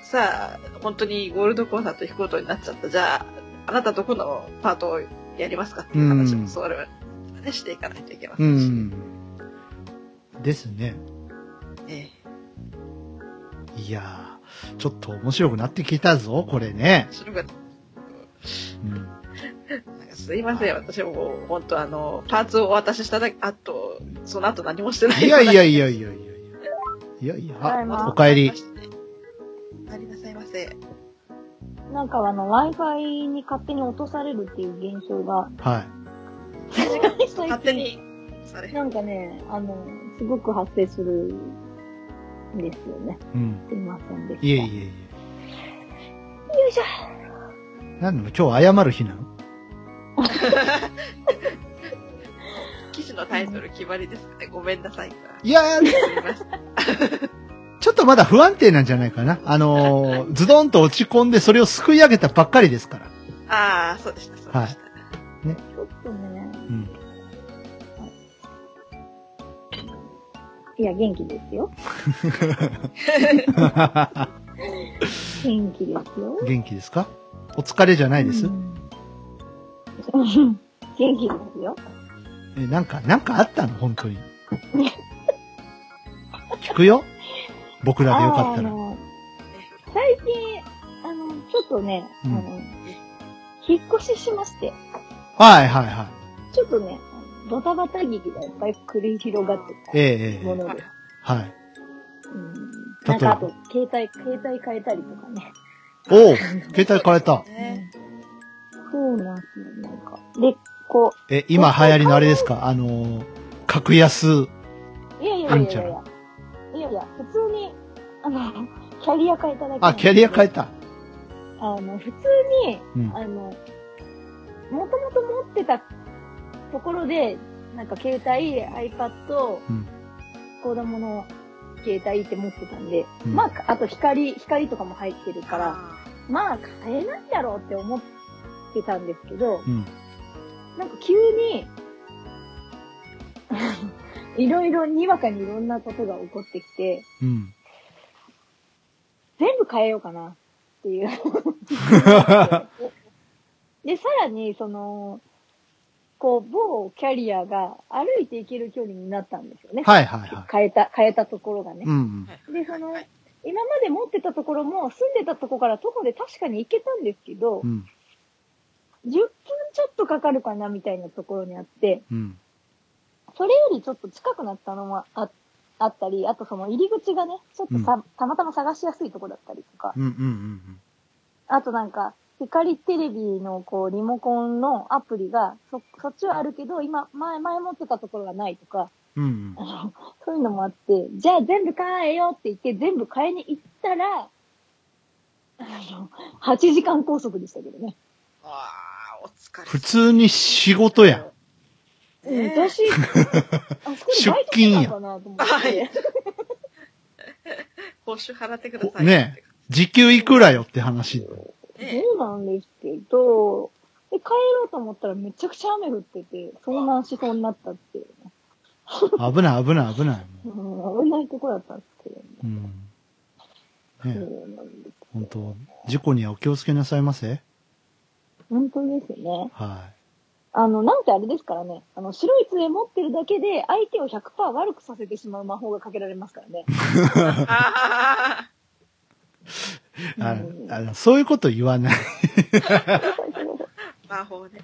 さあ、本当にゴールドコンサート弾くことになっちゃった。じゃあ、あなたどこのパートをやりますかっていう話うんも、それは、ね、していかないといけませし。うんん。ですね。ええいやー、ちょっと面白くなってきたぞ、これね。それがうん。なんかすいません、私も本当あの、パーツをお渡ししただけ、あと、その後何もしてない。いやいやいやいやいやいや。いやいや、あお帰り。お帰りなさいませ。なんかあの、Wi-Fi に勝手に落とされるっていう現象が、は最勝手に。なんかね、あの、すごく発生するんですよね。い。うん。すいませんでした。いえいえいえ。よいしょ。なんなの今日謝る日なの？(laughs) 記事のタイトル決まりですね。ごめんなさい。いや、すみませんちょっとまだ不安定なんじゃないかな。あのーズドンと落ち込んでそれをすくい上げたばっかりですから。ああ、そうでした、そうでした。はいちょっとね。うん。いや、元気ですよ。(laughs) 元気ですよ。元気ですか？お疲れじゃないです、うん元気ですよ。え、なんか、なんかあったの？本当に。聞くよ？僕らでよかったら。最近、あの、ちょっとね、うんあの、引っ越ししまして、はいはいはい。ちょっとね、ドタバタ劇がいっぱい繰り広がってええええたもので、はい。うん、なんかあと、携帯、携帯変えたりとかね。おう携帯変えた。ねそうなんですよ、なんか。で、こえ、今流行りのあれですか？あのー、格安。う、いやいやいやいやいや、いやいや、普通に、あの、キャリア変えただけあ、キャリア変えた。あの、普通に、うん。あの、もともと持ってたところで、なんか携帯、iPad、うん子供の携帯って持ってたんで、うんまあ、あと光、光とかも入ってるから、あまあ、買えないだろうって思ってたんですけど、うん。なんか急に、(laughs) いろいろ、にわかにいろんなことが起こってきて、うん。全部変えようかなっていう。(laughs) で、さらに、その、こう、某キャリアが歩いて行ける距離になったんですよね。はいはいは変えた、変えたところがねい。う。んでそのはい今まで持ってたところも、住んでたところから徒歩で確かに行けたんですけどう、ん。10分ちょっとかかるかなみたいなところにあって、うん。それよりちょっと近くなったのもああったり、あとその入り口がね、ちょっとさ、たまたま探しやすいところだったりとか、うん。うん。うん。あとなんか、光テレビのこう、リモコンのアプリが、そ、そっちはあるけど、今、前、前持ってたところがないとか、うん。(laughs) そういうのもあって、じゃあ全部買えよって言って、全部買いに行ったら、あの、8時間拘束でしたけどね。ああ、お疲れ。普通に仕事や。うん、ね私、あそこでバイトしてたのかなと思って。はい報酬払ってください。ね時給いくらよって話。ねそうなんですけど、で、帰ろうと思ったらめちゃくちゃ雨降ってて、遭難しそうになったっていうね。危ない危ない危ない。うん、危ないところだったんですけどね。うん。そねうなんです。本当事故にはお気をつけなさいませ？本当ですね。はあの、なんてあれですからね。あの、白い杖持ってるだけで相手を100%悪くさせてしまう魔法がかけられますからね。(laughs) あい。あうんのあのそういうこと言わない。ー (laughs) 魔法ね。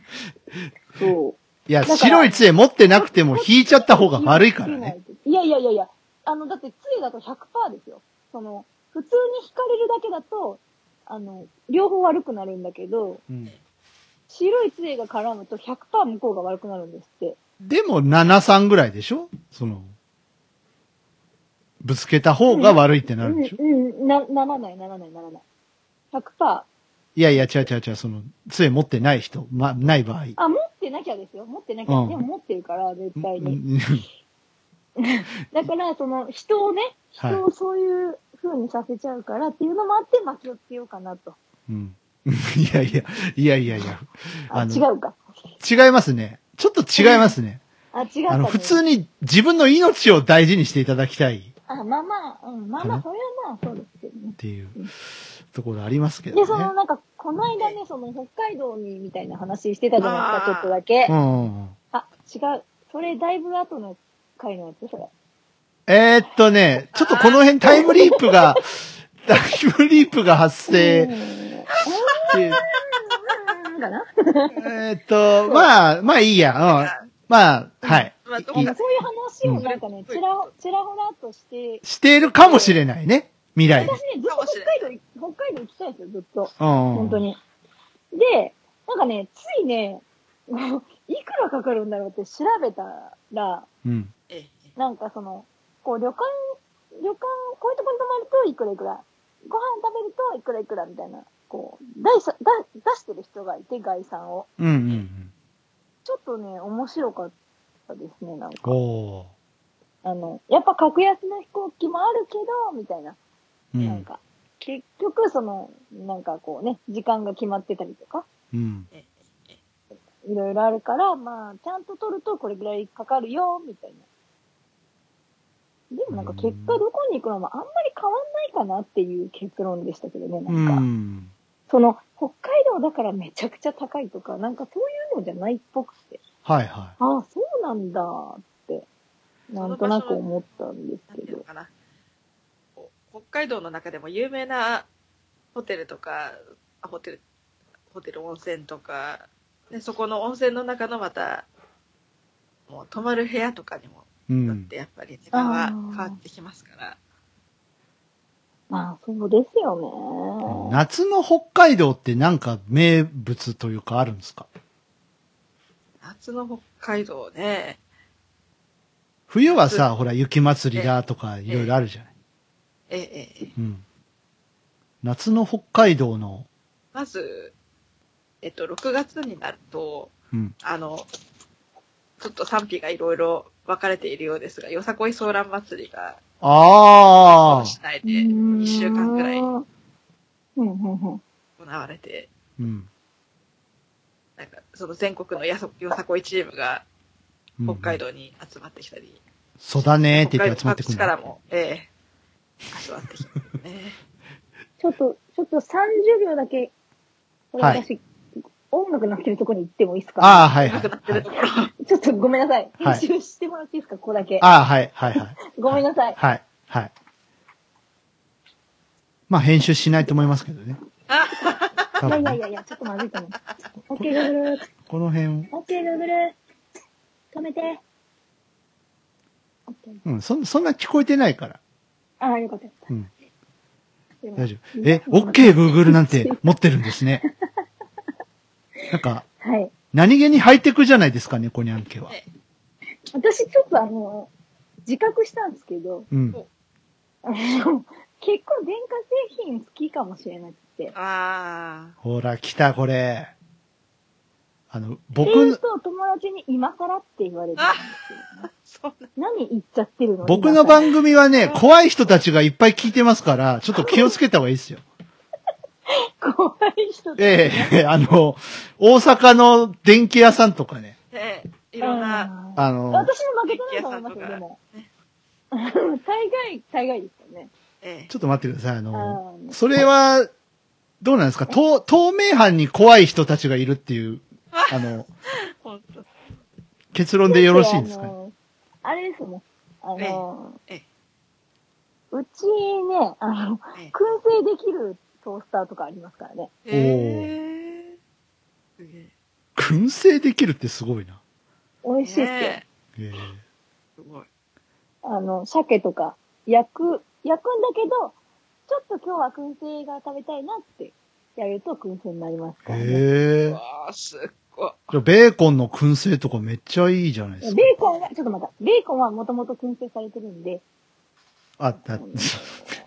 そう。いや、だから白い杖持ってなくても引いちゃった方が悪いからね。。いやいやいやいや、あの、だって杖だと100%ですよ。その、普通に引かれるだけだと、あの、両方悪くなるんだけど、うん白い杖が絡むと100%向こうが悪くなるんですって。でも、7、3ぐらいでしょ？その、ぶつけた方が悪いってなるでしょ？うん、うん、な、ならない、ならない、ならない。100%。いやいや、違う違う違う、その、杖持ってない人、ま、ない場合。あ、持ってなきゃですよ。持ってなきゃ。うんでも持ってるから、絶対うに。んだから、その、人をね、はい人をそういう風にさせちゃうからっていうのもあって、巻きをつけようかなと。うん。(laughs) いやいや、いやいやいや。あ、違うか。違いますね。ちょっと違いますね。あ、違った、ね。あの、普通に自分の命を大事にしていただきたいっあ、まあまあ、うん、まあまあ、それはまあ、そうですけどね。ていうところありますけどで、ね。その、なんか、この間ね、その、北海道に、みたいな話してたじゃないですか、ちょっとだけ。うん。あ、違う。それ、だいぶ後の回のやつそれ。えー、っとね、ちょっとこの辺タイムリープが、(laughs) タイムリープが発生うん。って、うん。かなえーっと、まあ、まあいいや。うん。まあ、はい。まあ、そういう話をなんかね、ちら、ちらほらっとして、しているかもしれないね。未来私に。ね、ずっと北海道い、北海道行きたいんですよ、ずっと。うん。本当。に。で、なんかね、ついね、(laughs) いくらかかるんだろうって調べたら、うん。ええなんかその、こう旅館、旅館、こういうとこに泊まるといくらいくら、ご飯食べるといくらいくらみたいな、こう、出し、出出してる人がいて、概算を。うんうんうん。ちょっとね、面白かったですね、なんか。あの、やっぱ格安の飛行機もあるけど、みたいな。うん。なんか、結局その、なんかこうね、時間が決まってたりとか、うん。いろいろあるから、まあ、ちゃんと取るとこれぐらいかかるよ、みたいな。でもなんか結果どこに行くのもあんまり変わんないかなっていう結論でしたけどね、うなんか。ん。その、北海道だからめちゃくちゃ高いとか、なんかそういうのじゃないっぽくて。はいはああ、そうなんだって、なんとなく思ったんですけど。北海道の中でも有名なホテルとか、あホテル、ホテル温泉とか、でそこの温泉の中のまた、もう泊まる部屋とかにもい。うよっん。てやっぱり値段は変わってきますから。まあ、そうですよね。夏の北海道ってなんか名物というかあるんですか？夏の北海道ね、冬はさ、ほら雪祭りだとかいろいろあるじゃない。ええええうん。夏の北海道の、まず、えっと、6月になると、うん。あの、ちょっと賛否がいろいろ分かれているようですが、よさこいソーラン祭りが、ああ。市内で1週間くらい行。われて、うん。その全国のやそよさこいチームがうん北海。道に集まってきたり、そうだねーって言って集まってくる北海道各地からも、ええ集まってきてね。(laughs) ちょっと、ちょっと30秒だけ、これはい私、音楽鳴ってるところに行ってもいいですか？ああ、はいはないくなってはいると。ころ。(laughs) ちょっとごめんなさい。はい編集してもらっていいですかここだけ。ああ、はい、はい、はい。(laughs) ごめんなさい。はい、はい。まあ、編集しないと思いますけどね。多いやいやいやいや、ちょっとまずいと思う。オッケー、グーグル。この辺、オッケー、グーグル。止めて。うん、そんそんな聞こえてないから。ああ、よかった。うん、大丈夫。え、OK Google なんて持ってるんですね。(laughs) なんか、はい。何気にハイテクじゃないですか、猫にゃん家は。私ちょっとあの、自覚したんですけど、うん。あの、結構電化製品好きかもしれなくて。あほら、来た、これ。あの、って僕の、と友達に今更って言われるんですよね。何言っちゃってるの？僕の番組はね、怖い人たちがいっぱい聞いてますから、ちょっと気をつけた方がいいですよ。組 (laughs) 怖い人ええ (laughs) あの、大阪の電気屋さんとかね、ねいろんな、あーあの、私も負けてないと思いますよ、でも。(laughs) 大概、大概ですよね。ええちょっと待ってください、あの、あーそれは、どうなんですか？透透明犯に怖い人たちがいるっていう、あの。結論でよろしいんですか？ねあのあれですもん。あの、ええうちね、あの、ええ燻製できるトースターとかありますからね。燻製できるってすごいな。美味しいっすよ。すごい。あの、鮭とか、焼く、焼くんだけど、ちょっと今日は燻製が食べたいなってやると燻製になりますからね。へえう。わあすっごい。じゃあベーコンの燻製とかめっちゃいいじゃないですか。ベーコンは、ちょっと待った。ベーコンはもともと燻製されてるんで、あ、だ、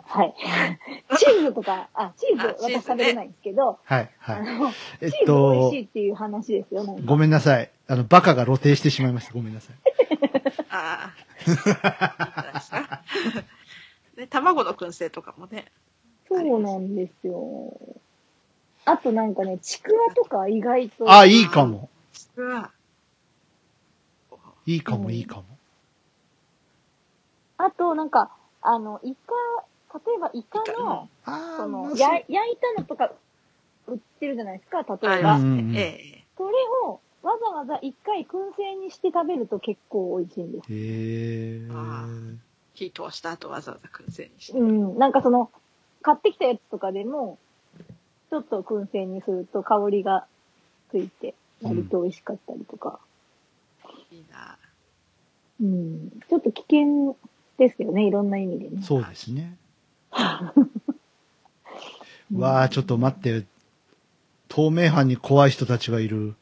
はい。(laughs) チーズとか、あ、チーズ私食べれないんですけど、はい、あはい。の、えっチーズ美味としい、っていう話ですよ、なんか。ごめんなさい。あの、バカが露呈してしまいました。ごめんなさい。ああ。(laughs) ね、卵の燻製とかもね。そうなんですよ。あとなんかね、ちくわとか意外と。あ、いいかも。ちくわ。いいかも、うんいいかも。あとなんか、あの、イカ、例えばイカイカの、あその、まあや、焼いたのとか売ってるじゃないですか、例えば。ええそれをわざわざ一回燻製にして食べると結構美味しいんです。へえ。あ火通した後わざわざ燻製にして。うん。なんかその、買ってきたやつとかでも、ちょっと燻製にすると香りがついて、割と美味しかったりとか。いいな。うん。ちょっと危険ですよね、いろんな意味でね。そうですね。う (laughs) んわあ、ちょっと待って。透明犯に怖い人たちがいる。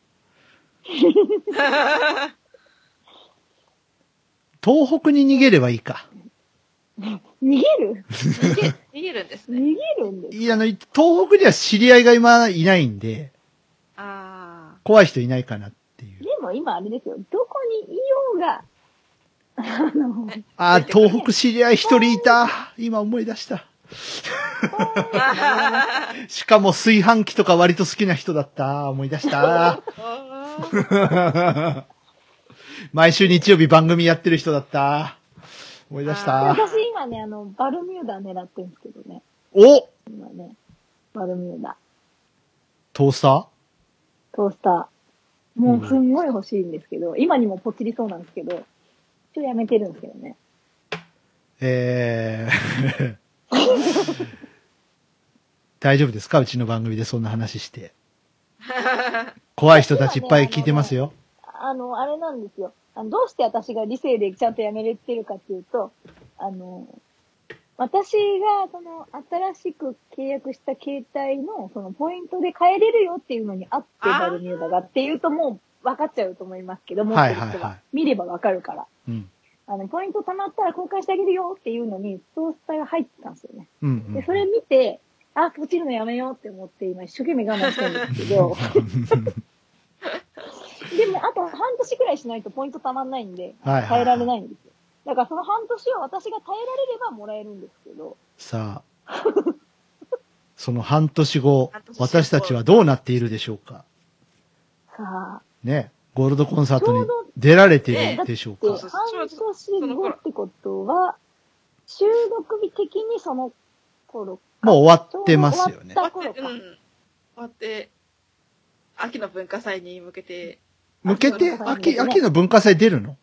(laughs) 東北に逃げればいいか。逃げる？逃げ、逃げるんです逃ね。げるんです。いや、あの、東北には知り合いが今いないんで、あ怖い人いないかなっていう。でも今あれですよ。どこにいようが、あの、あ東北知り合い一人いた。今思い出した。あ。しかも炊飯器とか割と好きな人だった。思い出した。毎週日曜日番組やってる人だった。思い出した。私今ね、あの、バルミューダ狙ってるんですけどね。お今ね、バルミューダ。トースター？トースター。もうすんごい欲しいんですけど、今にもポチりそうなんですけど、ちょっとやめてるんですけどね。えー (laughs) 大丈夫ですか？うちの番組でそんな話して。(laughs) 怖い人たちいっぱい聞いてますよ。あの、あれなんですよ。あのどうして私が理性でちゃんとやめれてるかっていうと、あの、私が、その、新しく契約した携帯の、その、ポイントで変えれるよっていうのにあって、バルミューダがっていうともう分かっちゃうと思いますけど、持はいは。はいはい見れば分かるから。うん。あの、ポイント貯まったら交換してあげるよっていうのに、トースターが入ってたんですよね。うん、うんで、それ見て、あ、ポチるのやめようって思って、今一生懸命我慢してるんですけど、(laughs) でも、あと半年くらいしないとポイント貯まんないんで、はいはいはい耐えられないんですよ。だからその半年を私が耐えられればもらえるんですけど、さあ、その半年後半年、後。私たちはどうなっているでしょうか？さあ、ね。ゴールドコンサートに出られているでしょうで、か？そう半そう年後ってことは、収録日的にその頃か、もう終わってますよね。終わった頃か。終わって、うん。終わって、秋の文化祭に向けて、向けて、秋、秋の文化祭出るの？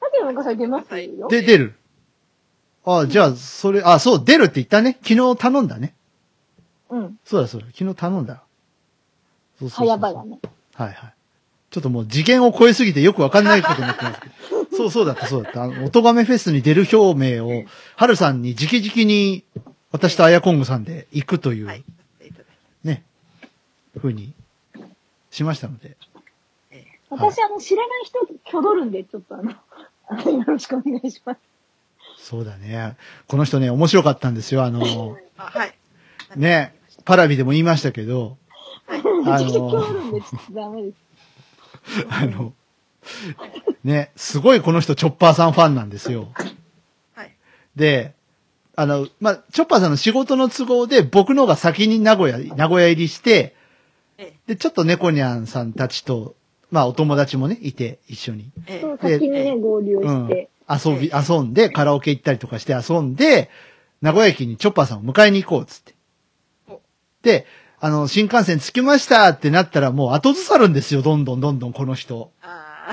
秋の文化祭出ますよ。で、出る。あ、じゃあ、それ、あ、そう、出るって言ったね。昨日頼んだね。うん。そうだそうだ、昨日頼んだ。そうそうそう早場がね。はいはい。ちょっともう次元を超えすぎてよくわかんないことになってますけど。(laughs) そうそうだった、そうだった。あの、音亀フェスに出る表明を、はるさんに直々に、私とあやこんぐさんで行くという、はい。ね、ふうにしましたので。ええ私、あの、知らない人、挙取るんで、ちょっとあの、あ (laughs) のよろしくお願いします。そうだね。この人ね、面白かったんですよ。あの、あ、はい。ね、パラビでも言いましたけど、(laughs) めあちゃくちゃ挙の、取るんで、ちょっとダメです。(laughs) あの、ね、すごいこの人チョッパーさんファンなんですよ。はい。で、あの、まあ、チョッパーさんの仕事の都合で僕の方が先に名古屋、名古屋入りして、えで、ちょっと猫ニャンさんたちと、まあ、お友達もね、いて、一緒に。ええそう、で先にね、合流うん。して。遊び、遊んで、カラオケ行ったりとかして遊んで、名古屋駅にチョッパーさんを迎えに行こう、つってお。で、あの、新幹線着きましたってなったら、もう後ずさるんですよ、どんどんどんどん、この人。あ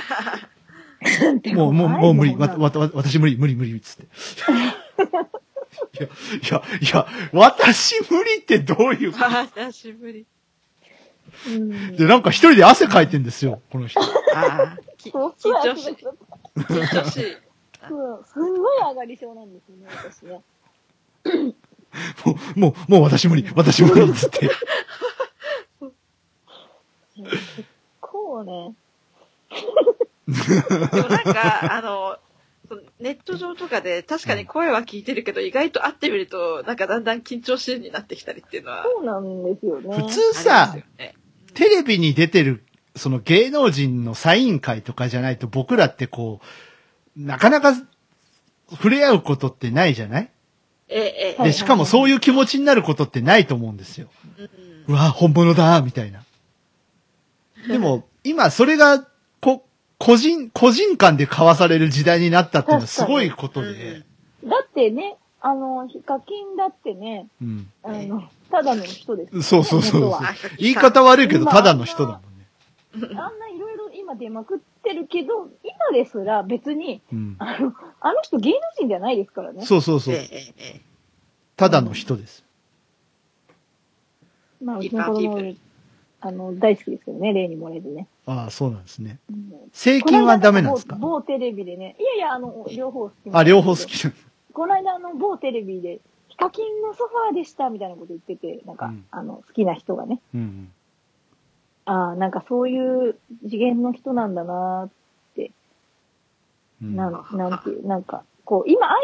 もう、もう、もう無理。わ、わわ、わ私無理、無理、無理、つって。(laughs) いや、いや、いや、私無理ってどういうあ、久しぶり。うん。で、なんか一人で汗かいてんですよ、この人。ああ、き緊張し、緊張しい。(laughs) すんごい上がり症なんですよね、私ね。(laughs) もう、もう、もう私無理、私無理、つって。結構ね、でもなんか、あの、ネット上とかで確かに声は聞いてるけど、意外と会ってみると、なんかだんだん緊張しいになってきたりっていうのは、そうなんですよね。普通さよ、ね。テレビに出てる、その芸能人のサイン会とかじゃないと僕らってこう、なかなか触れ合うことってないじゃない？ええ、で、しかもそういう気持ちになることってないと思うんですよ。え。うんうわ、本物だみたいな。でも、今それが、こ、個人、個人間で交わされる時代になったっていうのはすごいことで。だってね、あの、ヒカキンだってね、うん。あの、ただの人ですよね、そうそうそうそう言い方悪いけど、ただの人だもんね。あんないろいろ今出まくってるけど、今ですら別に、うん。あの、あの人芸能人じゃないですからね。そうそうそう。ただの人です。まあ、う一ちの子供あの、大好きですけどね、例に漏れずね。ああ、そうなんですね。うん税金はダメなんですか？某某テレビでね、いやいや、あの、両方好きなんですけどあ、両方好き。この間、あの、某テレビで、ヒカキンのソファーでした、みたいなこと言ってて、なんか、うんあの、好きな人がね。うん。ああ、なんかそういう次元の人なんだなうんなん、なんていう、なんか、こう、今、間が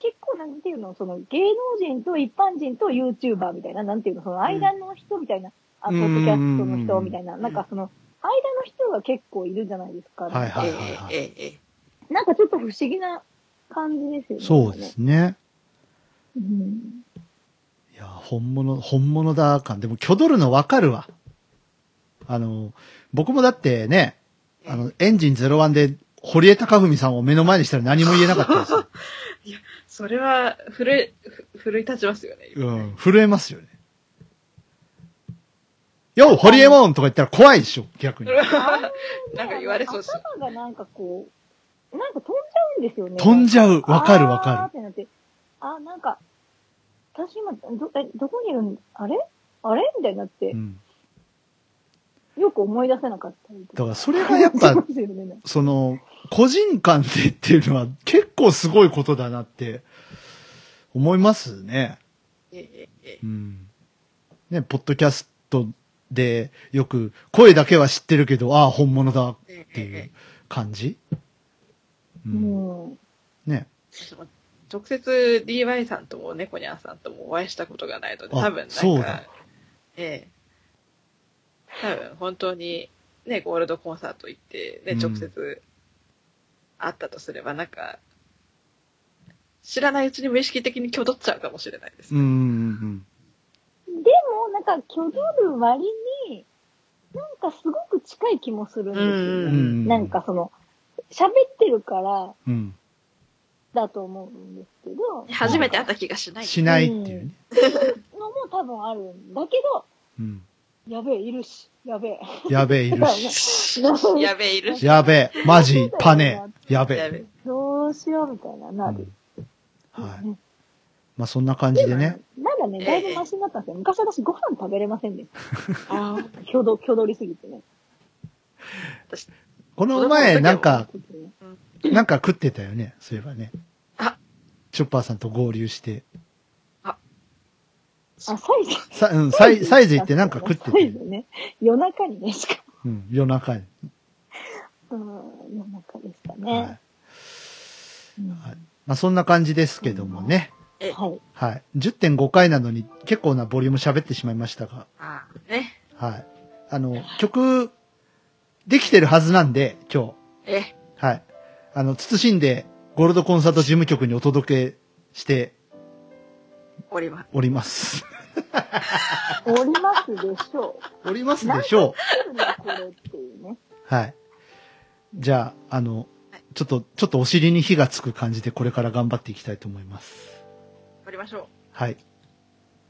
結構なんていうの、その芸能人と一般人と YouTuber みたいな、なんていうの、その間の人みたいな、あ、ポッドキャストの人みたいな、なんかその、間の人が結構いるじゃないですか。はいはいえはいはいなんかちょっと不思議な感じですよね。そうですね。うん。いや、本物、本物だ感。でも、キョドルのわかるわ。あの、僕もだってね、あの、エンジン01で、堀江貴文さんを目の前にしたら何も言えなかったですよ。(laughs) それは、ふる、ふ奮い立ちますよね。うん、震えますよね。よう、堀江門とか言ったら怖いでしょ、逆に。(laughs) なんか言われそうです。頭がなんかこう、なんか飛んじゃうんですよね。飛んじゃう。わかるわあーかってなって、あ、なんか、私今、ど、え、どこにいるん？あれ？あれ？みたいになってる。う、ん。よく思い出せなかったりとだから、それがやっぱし、ますよねその、個人間でっていうのは結構すごいことだなって思いますね。ええええうん。ね、ポッドキャストでよく声だけは知ってるけど、ああ、本物だっええていうええ感じ？う。うんん。ね。その直接 DY さんとも猫ニャンさんともお会いしたことがないので、あ多分なんか、ええ多分本当にね、ゴールドコンサート行って、ね、うん直接会ったとすれば、なんか、知らないうちに無意識的に挙取っちゃうかもしれないですうん。うんうん。でも、なんか、挙取る割に、なんかすごく近い気もするんですよね。うんうんなんかその、喋ってるからうん。だと思うんですけど、初めて会った気がしない。しないっていうね。のも多分あるんだけど、うん。やべえ、いるし、やべえ。やべえ、いるし。(laughs) やべえ、いるし。やべえ、マジ、(laughs) パネ、やべえ。どうしようみたいな、なる。はい。ねまあそんな感じでね。まだね、だいぶマシになったんですよ。昔私ご飯食べれませんでした。(laughs) ああ、挙動、挙取りすぎてね。私、この前、なんか、ねなんか食ってたよね。そういえばね。あ、チョッパーさんと合流して。あ、サイズ。さ、うん、サイ、サイズ行ってなんか食ってて。サイズね。夜中にね、しかうん、夜中に。も。うん、夜中でしたはいね。。うんはいまあそんな感じですけどもね。え、はい。はい。10.5回なのに結構なボリューム喋ってしまいましたが。ああ、ね。はい。あの、曲、できてるはずなんで、今日。え、はい。あの、慎んで、ゴールドコンサート事務局にお届けしております。おります。(laughs) おりますでしょおりますでしょう。なんこれっていうね。う。はい。じゃあ、あの、ちょっと、ちょっとお尻に火がつく感じでこれから頑張っていきたいと思います。おりましょはい。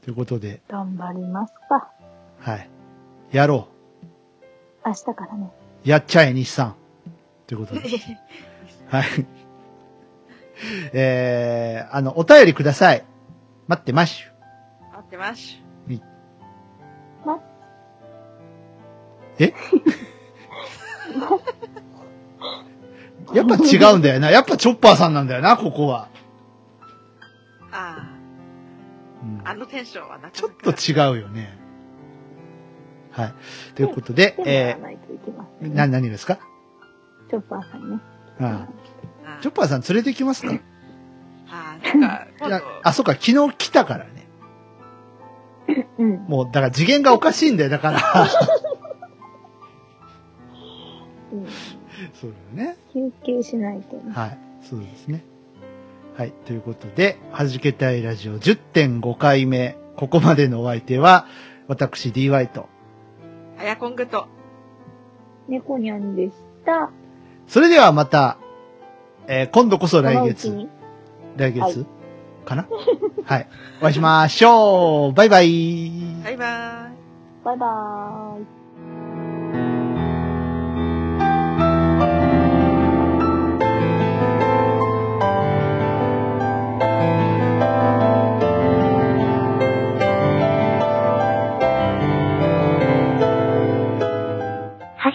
ということで、頑張りますか。はい。やろ明日からね。う。やっちゃえ、日産。ということう。で。(laughs) はい。えー、あの、お便りください。待ってましゅ。待ってます。ま、え？(laughs) やっぱ違うんだよな。やっぱチョッパーさんなんだよな、ここは。あうんあ、あのテンションはなかなか。ちょっと違うよね。はい。ということで、えー。な、何ですか？チョッパーさんね。あああチョッパーさん連れてきますか？いああ、あ、そうか、昨日来たからね。うん。もう、だから次元がおかしいんだよ、だから。うんそうだよね。休憩しないとね。はい。そうですね。はい。ということで、はじけたいラジオ10.5回目。ここまでのお相手は、私 DY と。あやこんぐと、猫にゃんでした。それではまた、えー今度こそ来そのうち月、に。来月、はいかな？(laughs) はい。お会いしましょうバイバイバイバーイ。バイバーイ。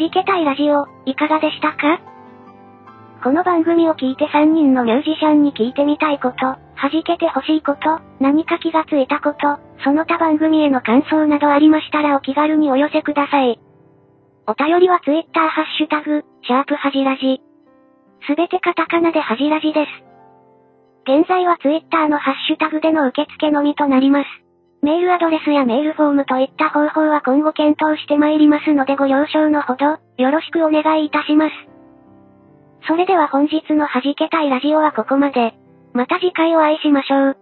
じけたいラジオ、いかがでしたか？この番組を聞いて3人のミュージシャンに聞いてみたいこと、弾けてほしいこと、何か気がついたこと、その他番組への感想などありましたらお気軽にお寄せください。お便りは Twitter ハッシュタグ、シャープはじらじ。すべてカタカナではじらじです。現在は Twitter のハッシュタグでの受付のみとなります。メールアドレスやメールフォームといった方法は今後検討してまいりますのでご了承のほど、よろしくお願いいたします。それでは本日の弾けたいラジオはここまで。また次回お会いしましょう。